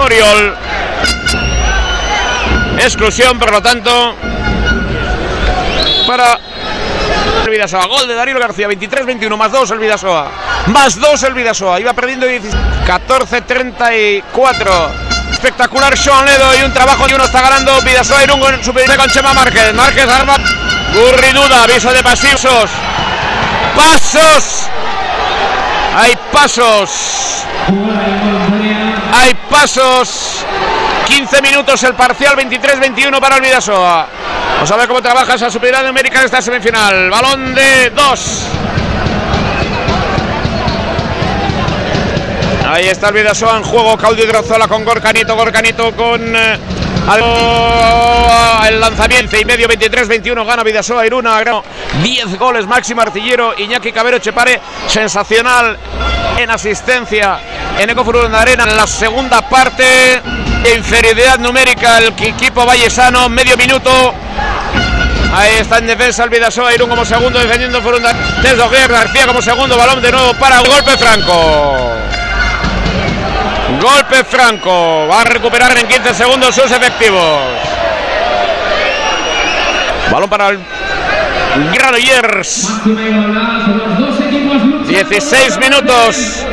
Oriol. Exclusión, por lo tanto, para el Vidasoa. Gol de Darío García, 23-21, más 2 el Vidasoa. Más 2 el Vidasoa. Iba perdiendo 14-34. Espectacular Sean Ledo y un trabajo y uno está ganando Vidasoa Irún con su con Chema Márquez. Márquez arma. Gurri duda, aviso de pasivos. Pasos. Hay pasos. Hay pasos. 15 minutos el parcial, 23-21 para el Vidasoa. Vamos a ver cómo trabaja esa superioridad numérica en esta semifinal. Balón de dos. Ahí está el Vidasoa en juego. Claudio Drozola con Gorcanito. Gorcanito con. eh, al- el lanzamiento y medio 23-21 gana Vidasoa Iruna Grano, 10 goles máximo artillero Iñaki Cabero Chepare sensacional en asistencia en Ecofurón Arena en la segunda parte de inferioridad numérica el equipo vallesano medio minuto Ahí está en defensa el Vidasoa Irún como segundo defendiendo Furunda. Oguer García como segundo balón de nuevo para golpe franco. Golpe franco. Va a recuperar en 15 segundos sus efectivos. Balón para el Granollers. Máxima igualdad. Los dos equipos luchan. 16 minutos.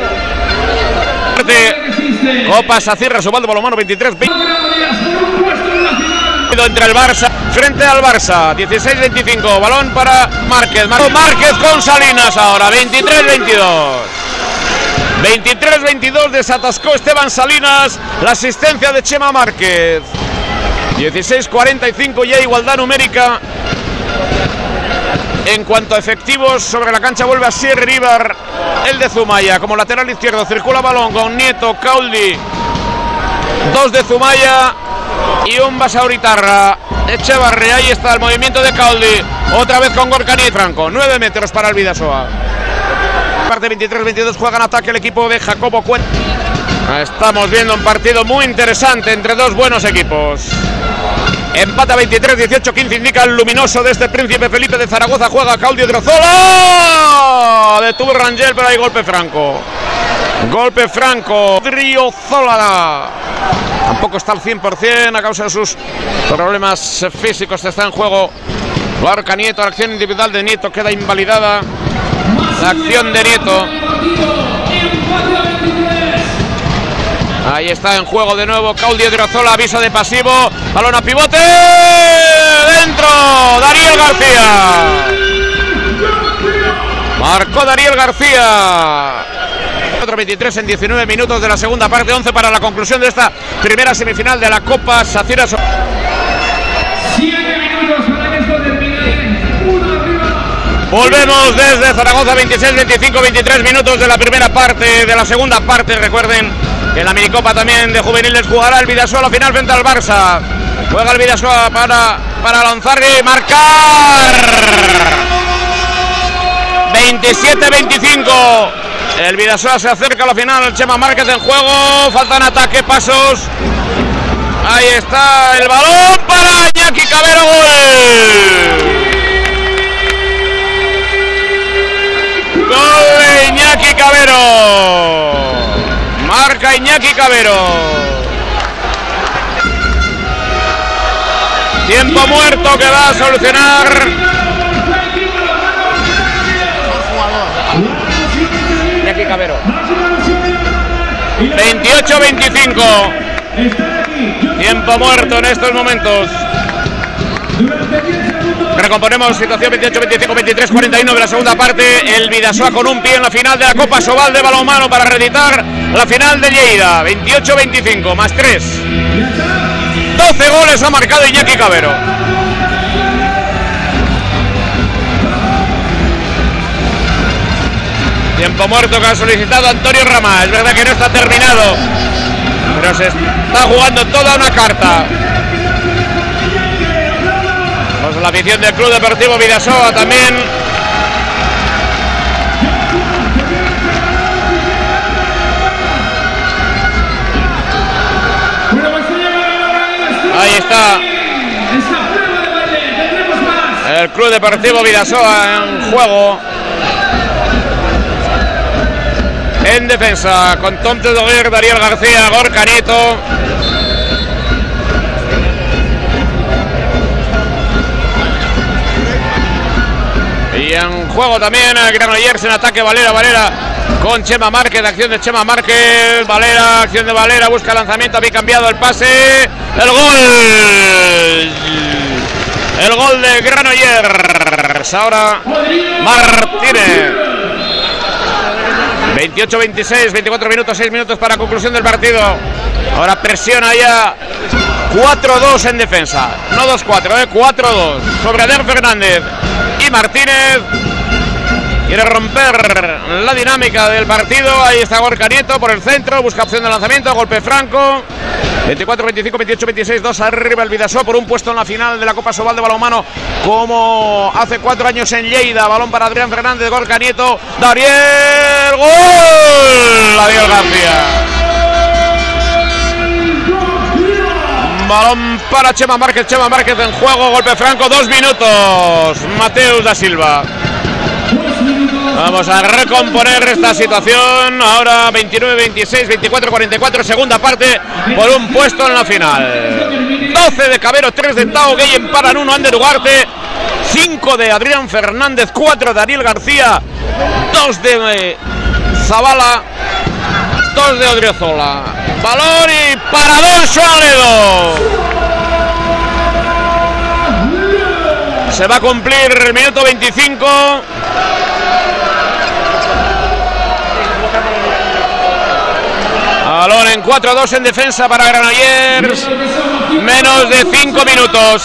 Copa Sacirra, Subaldo Balomano 23 20 Granollers por un puesto en la final. entre el Barça frente al Barça. 16-25. Balón para Márquez. Márquez con Salinas ahora. 23-22. 23-22 desatascó Esteban Salinas. La asistencia de Chema Márquez. 16-45 ya igualdad numérica. En cuanto a efectivos, sobre la cancha vuelve a Sierra Ibar, el de Zumaya. Como lateral izquierdo circula balón con Nieto, Cauldi. Dos de Zumaya y un Basauritarra. Echevarri, ahí está el movimiento de Cauldi. Otra vez con Gorka Franco. 9 metros para el Vidasoa. Parte 23-22 juega en ataque el equipo de Jacobo Cuet. Estamos viendo un partido muy interesante entre dos buenos equipos. Empata 23-18, 15 indica el luminoso de este príncipe Felipe de Zaragoza. Juega Claudio Driozola. Detuvo Rangel, pero hay golpe franco. Golpe franco. Driozola. Tampoco está al 100% a causa de sus problemas físicos. Está en juego Gorka Nieto. La acción individual de Nieto queda invalidada. La acción de Nieto. Ahí está en juego de nuevo Claudio Driozola, aviso de pasivo, balón a pivote, dentro, Daniel García. Marcó Daniel García. 4-23 en 19 minutos de la segunda parte, 11 para la conclusión de esta primera semifinal de la Copa Sacira. Volvemos desde Zaragoza, 26, 25, 23 minutos de la primera parte, de la segunda parte. Recuerden que la minicopa también de juveniles jugará el Vidasoa a final frente al Barça. Juega el Vidasoa para, para lanzar y marcar. 27-25. El Vidasoa se acerca a la final. Chema Márquez en juego. Faltan ataque, pasos. Ahí está el balón para Iñaki Cabero. Gol. Gol de Iñaki Cabero. Marca Iñaki Cabero. Tiempo muerto que va a solucionar. Iñaki Cabero. 28-25. Tiempo muerto en estos momentos. Recomponemos situación 28, 25, 23, 41 de la segunda parte. El Vidasoa con un pie en la final de la Copa Sobal de balonmano para reeditar la final de Lleida. 28, 25 más 3. 12 goles ha marcado Iñaki Cabero. Tiempo muerto que ha solicitado Antonio Rama. Es verdad que no está terminado, pero se está jugando toda una carta. La afición del Club Deportivo Vidasoa también. Ahí está el Club Deportivo Vidasoa en juego. En defensa, con Tom Tedoguer, Daniel García, Gorka Nieto. En juego también Granollers en ataque Valera, Valera con Chema Márquez, acción de Chema Márquez, Valera, acción de Valera, busca lanzamiento, había cambiado el pase, el gol, el gol de Granollers, ahora Martínez. 28-26, 24 minutos, 6 minutos para conclusión del partido. Ahora presiona ya 4-2 en defensa. No 2-4, ¿eh? 4-2 sobre Adel Fernández y Martínez. Quiere romper la dinámica del partido. Ahí está Gorka Nieto por el centro. Busca opción de lanzamiento. Golpe franco. 24, 25, 28, 26. 2 arriba el Vidasoa por un puesto en la final de la Copa Sobal de Balonmano. Como hace cuatro años en Lleida. Balón para Adrián Fernández. Gorka Nieto. Dariel. Gol. Dariel García. Balón para Chema Márquez. Chema Márquez en juego. Golpe franco. Dos minutos. Mateus da Silva. Vamos a recomponer esta situación. Ahora 29, 26, 24, 44, segunda parte por un puesto en la final. 12 de Cabero, 3 de Tao Gay, emparan 1 Ander Ugarte, 5 de Adrián Fernández, 4 de Ariel García, 2 de eh, Zabala, 2 de Odriozola. Balón y parador Suárez. Se va a cumplir el minuto 25. Balón en 4-2 en defensa para Granollers. Menos de 5 minutos.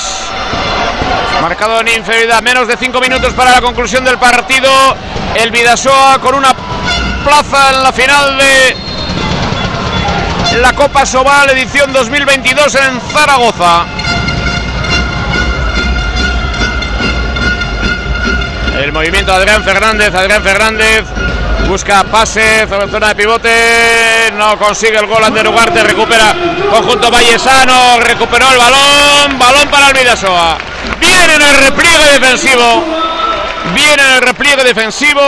Marcado en inferioridad. Menos de 5 minutos para la conclusión del partido. El Vidasoa con una plaza en la final de la Copa Sobal edición 2022 en Zaragoza. El movimiento de Adrián Fernández. Adrián Fernández busca pase sobre zona de pivote. No consigue el gol Ander Ugarte. Recupera conjunto Vallesano. Recuperó el balón. Balón para el Vidasoa. Viene en el repliegue defensivo. Viene en el repliegue defensivo.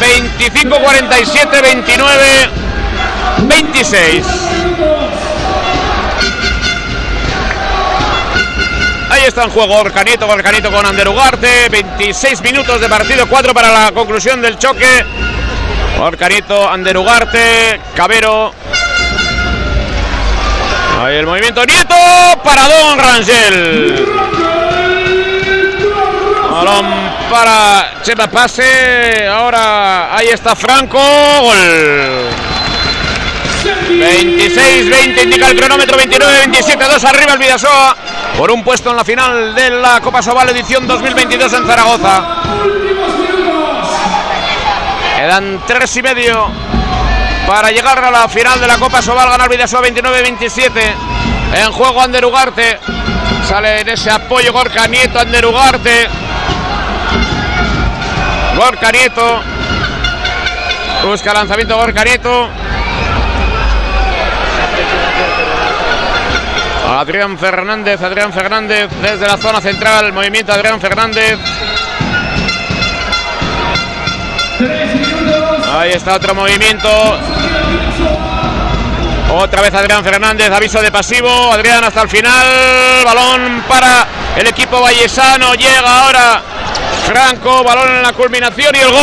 25, 47, 29, 26. Ahí está en juego Orcanito, Orcanito con Ander Ugarte. 26 minutos de partido, 4 para la conclusión del choque. Orcanito, Ander Ugarte, Cabero. Ahí el movimiento Nieto para Don Rangel. Balón para Chema Pase. Ahora ahí está Franco. Gol. 26-20 indica el cronómetro. 29-27. 2 arriba el Vidasoa. Por un puesto en la final de la Copa Sobal edición 2022 en Zaragoza. Quedan tres y medio para llegar a la final de la Copa Sobal. Ganar Vidasoa 29-27. En juego Ander Ugarte. Sale en ese apoyo Gorka Nieto, Ander Ugarte. Gorka Nieto. Busca lanzamiento Gorka Nieto. Adrián Fernández, Adrián Fernández desde la zona central. Movimiento Adrián Fernández. Ahí está otro movimiento. Otra vez Adrián Fernández, aviso de pasivo. Adrián hasta el final. Balón para el equipo vallesano. Llega ahora Franco. Balón en la culminación y el gol.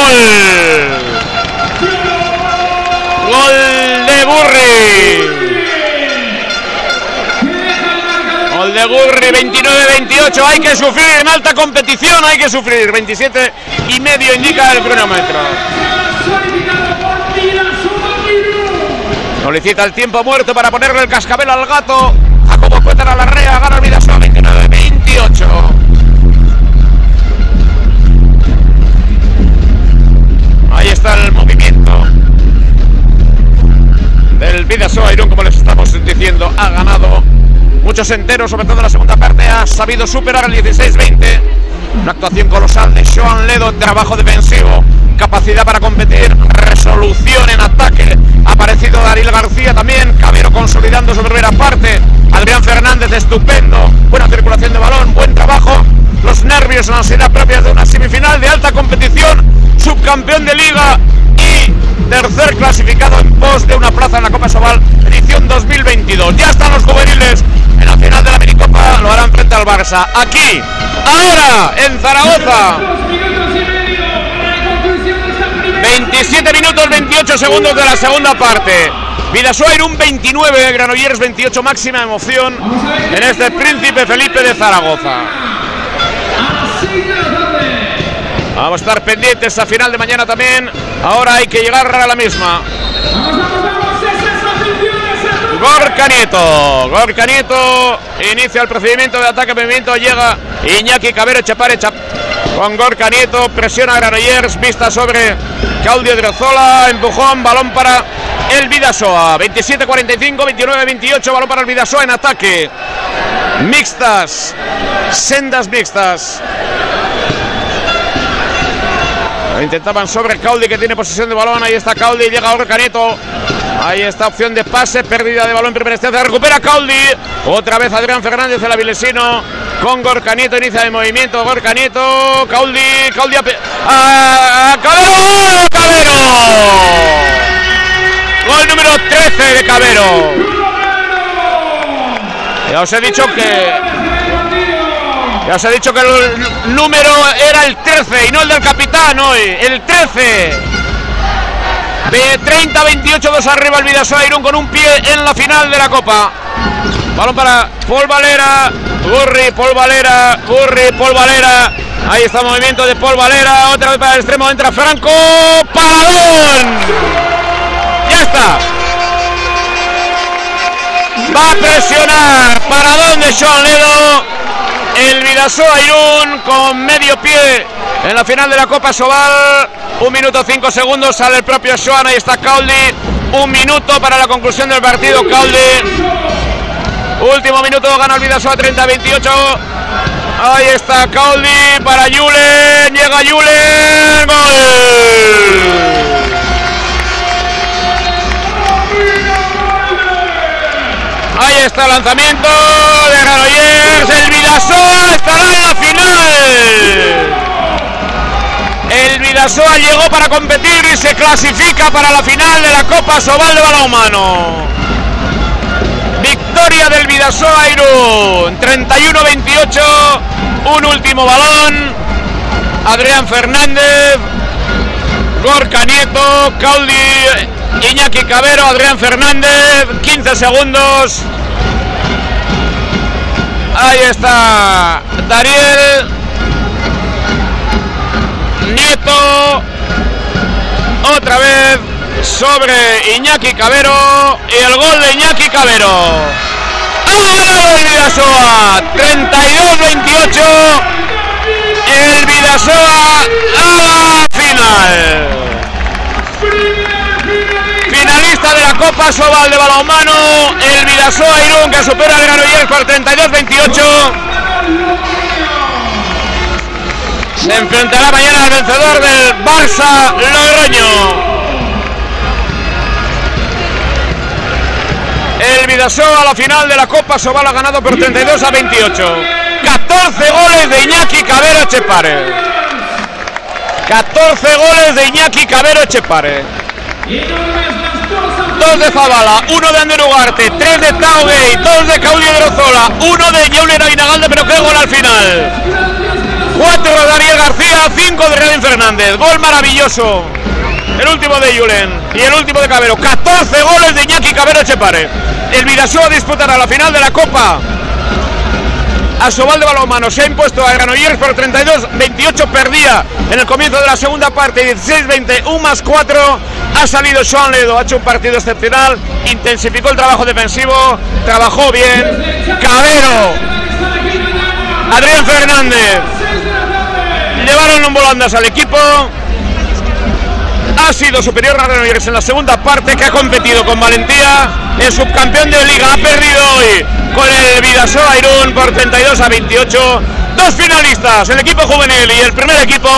Gol de Burri. Gol de Gurri, 29-28. Hay que sufrir en alta competición, hay que sufrir. 27 y medio indica el cronómetro. Solicita el tiempo muerto para ponerle el cascabel al gato. A como cuenta la rea, gana el Vidasoa 29-28. Ahí está el movimiento del Vidasoa Irún, como les estamos diciendo, ha ganado muchos enteros, sobre todo en la segunda parte, ha sabido superar el 16-20. Una actuación colosal de Joan Ledo, trabajo defensivo, capacidad para competir, resolución en ataque. Ha aparecido Daril García subcampeón de liga y tercer clasificado en pos de una plaza en la Copa Sobal edición 2022. Ya están los juveniles en la final de la minicopa, lo harán frente al Barça. Aquí, ahora, en Zaragoza. 27 minutos 28 segundos de la segunda parte. Vidasoa un 29, Granollers 28, máxima emoción en este Príncipe Felipe de Zaragoza. Vamos a estar pendientes a final de mañana también. Ahora hay que llegar a la misma. Gorka Nieto. Gorka Nieto inicia el procedimiento de ataque. Movimiento llega Iñaki Cabero Chapare Chap con Gorka Nieto. Presiona Granollers. Vista sobre Claudio Drozola. Empujón. Balón para el Vidasoa. 27-45, 29-28. Balón para el Vidasoa en ataque. Mixtas. Sendas mixtas. Intentaban sobre Caudi que tiene posesión de balón. Ahí está Caudi, llega Gorka Nieto. Ahí está opción de pase, pérdida de balón en primera instancia. Recupera Caudi. Otra vez Adrián Fernández, el avilesino. Con Gorka Nieto, inicia el movimiento. Gorka Nieto, Caudi, Caudi. ¡A Cabero! ¡Cabero! Gol número 13 de Cabero. Ya os he dicho que ya os he dicho que el número era el 13 y no el del capitán hoy. El 13. De 30-28, dos arriba el Vidasoa Irún con un pie en la final de la Copa. Balón para Paul Valera. Burri, Paul Valera, Burri, Paul Valera. Ahí está el movimiento de Paul Valera. Otra vez para el extremo, entra Franco. ¡Paradón! Ya está. Va a presionar. Paradón de Joan Ledo. El Vidasoa Irún con medio pie en la final de la Copa Sobal. Un minuto cinco segundos. Sale el propio Joan. Ahí está Cauldi. Un minuto para la conclusión del partido. Cauldi. Último minuto, gana el Vidasoa 30-28. Ahí está Cauldi para Julen. Llega Julen. Gol. Ahí está el lanzamiento Granollers. El Vidasoa estará en la final. El Vidasoa llegó para competir y se clasifica para la final de la Copa Sobal de Balonmano. Victoria del Vidasoa Irún. 31-28. Un último balón. Adrián Fernández. Gorka Nieto. Caudi. Iñaki Cabero. Adrián Fernández. 15 segundos. Ahí está Dariel. Nieto. Otra vez sobre Iñaki Cabero y el gol de Iñaki Cabero. Ha ganado el Vidasoa 32-28. El Vidasoa a la final. Finalista de la Copa Sobal de Balonmano, el Vidasoa Irún que supera al Granollers por 32-28. Se enfrentará mañana al vencedor del Barça Logroño. El Vidasoa a la final de la Copa Sobal ha ganado por 32 a 28. 14 goles de Iñaki Cabero Echepare. 14 goles de Iñaki Cabero Echepare. Dos de Zabala, uno de Ander Ugarte, tres de Tauguey, dos de Caudi Grozola, uno de Julen Ainagalde, pero qué gol al final. Cuatro de Daniel García, cinco de Redin Fernández. Gol maravilloso. El último de Julen y el último de Cabero. 14 goles de Iñaki Cabero Echepare. El Vidasoa disputará la final de la Copa. A Sobal de Balonmano se ha impuesto a Granollers por 32-28, perdía en el comienzo de la segunda parte, 16-20, 1 más 4. Ha salido Joan Ledo, ha hecho un partido excepcional, intensificó el trabajo defensivo, trabajó bien. Cabero, Adrián Fernández, llevaron en volandas al equipo ha sido superior a Granollers en la segunda parte, que ha competido con valentía. El subcampeón de liga ha perdido hoy con el Vidasoa Irún por 32 a 28. Dos finalistas, el equipo juvenil y el primer equipo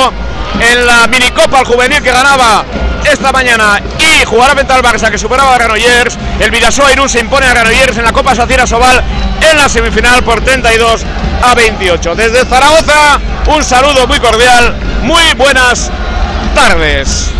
en la minicopa al juvenil que ganaba esta mañana y jugará frente al Barça que superaba a Granollers. El Vidasoa Irún se impone a Granollers en la Copa Sacira Sobal en la semifinal por 32 a 28. Desde Zaragoza, un saludo muy cordial, muy buenas tardes.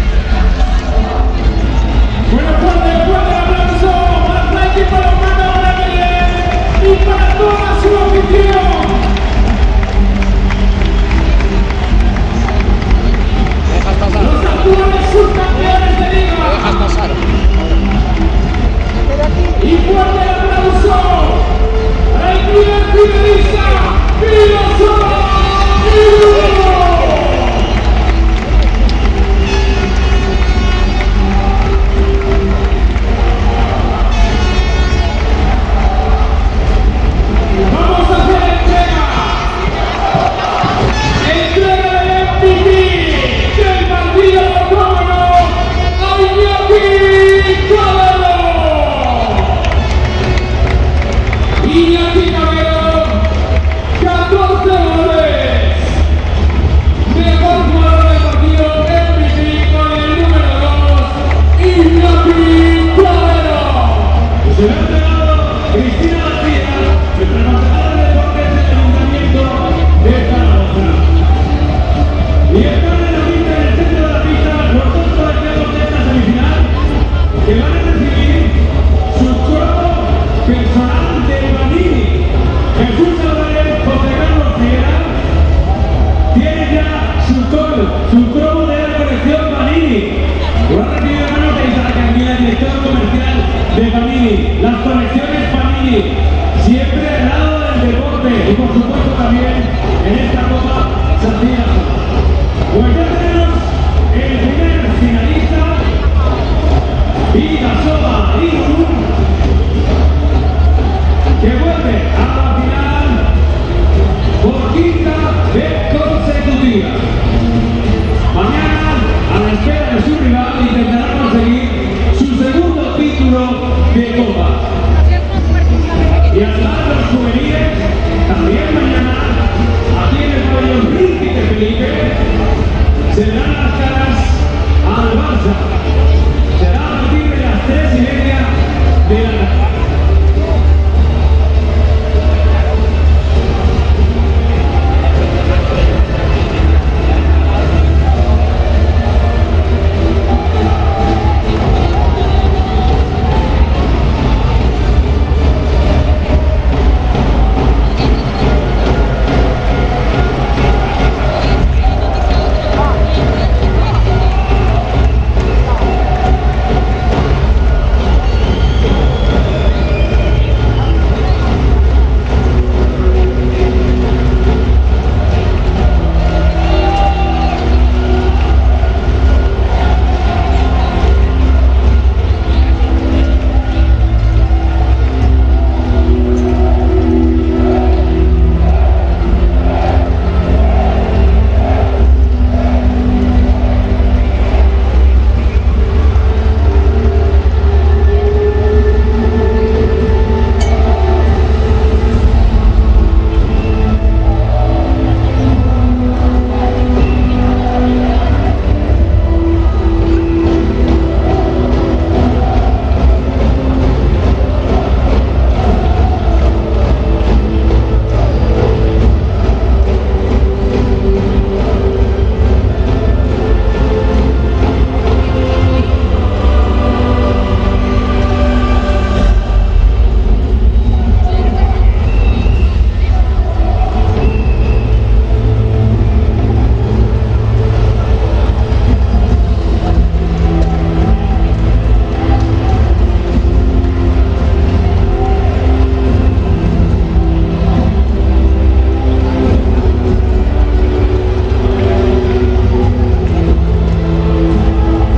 Hallelujah.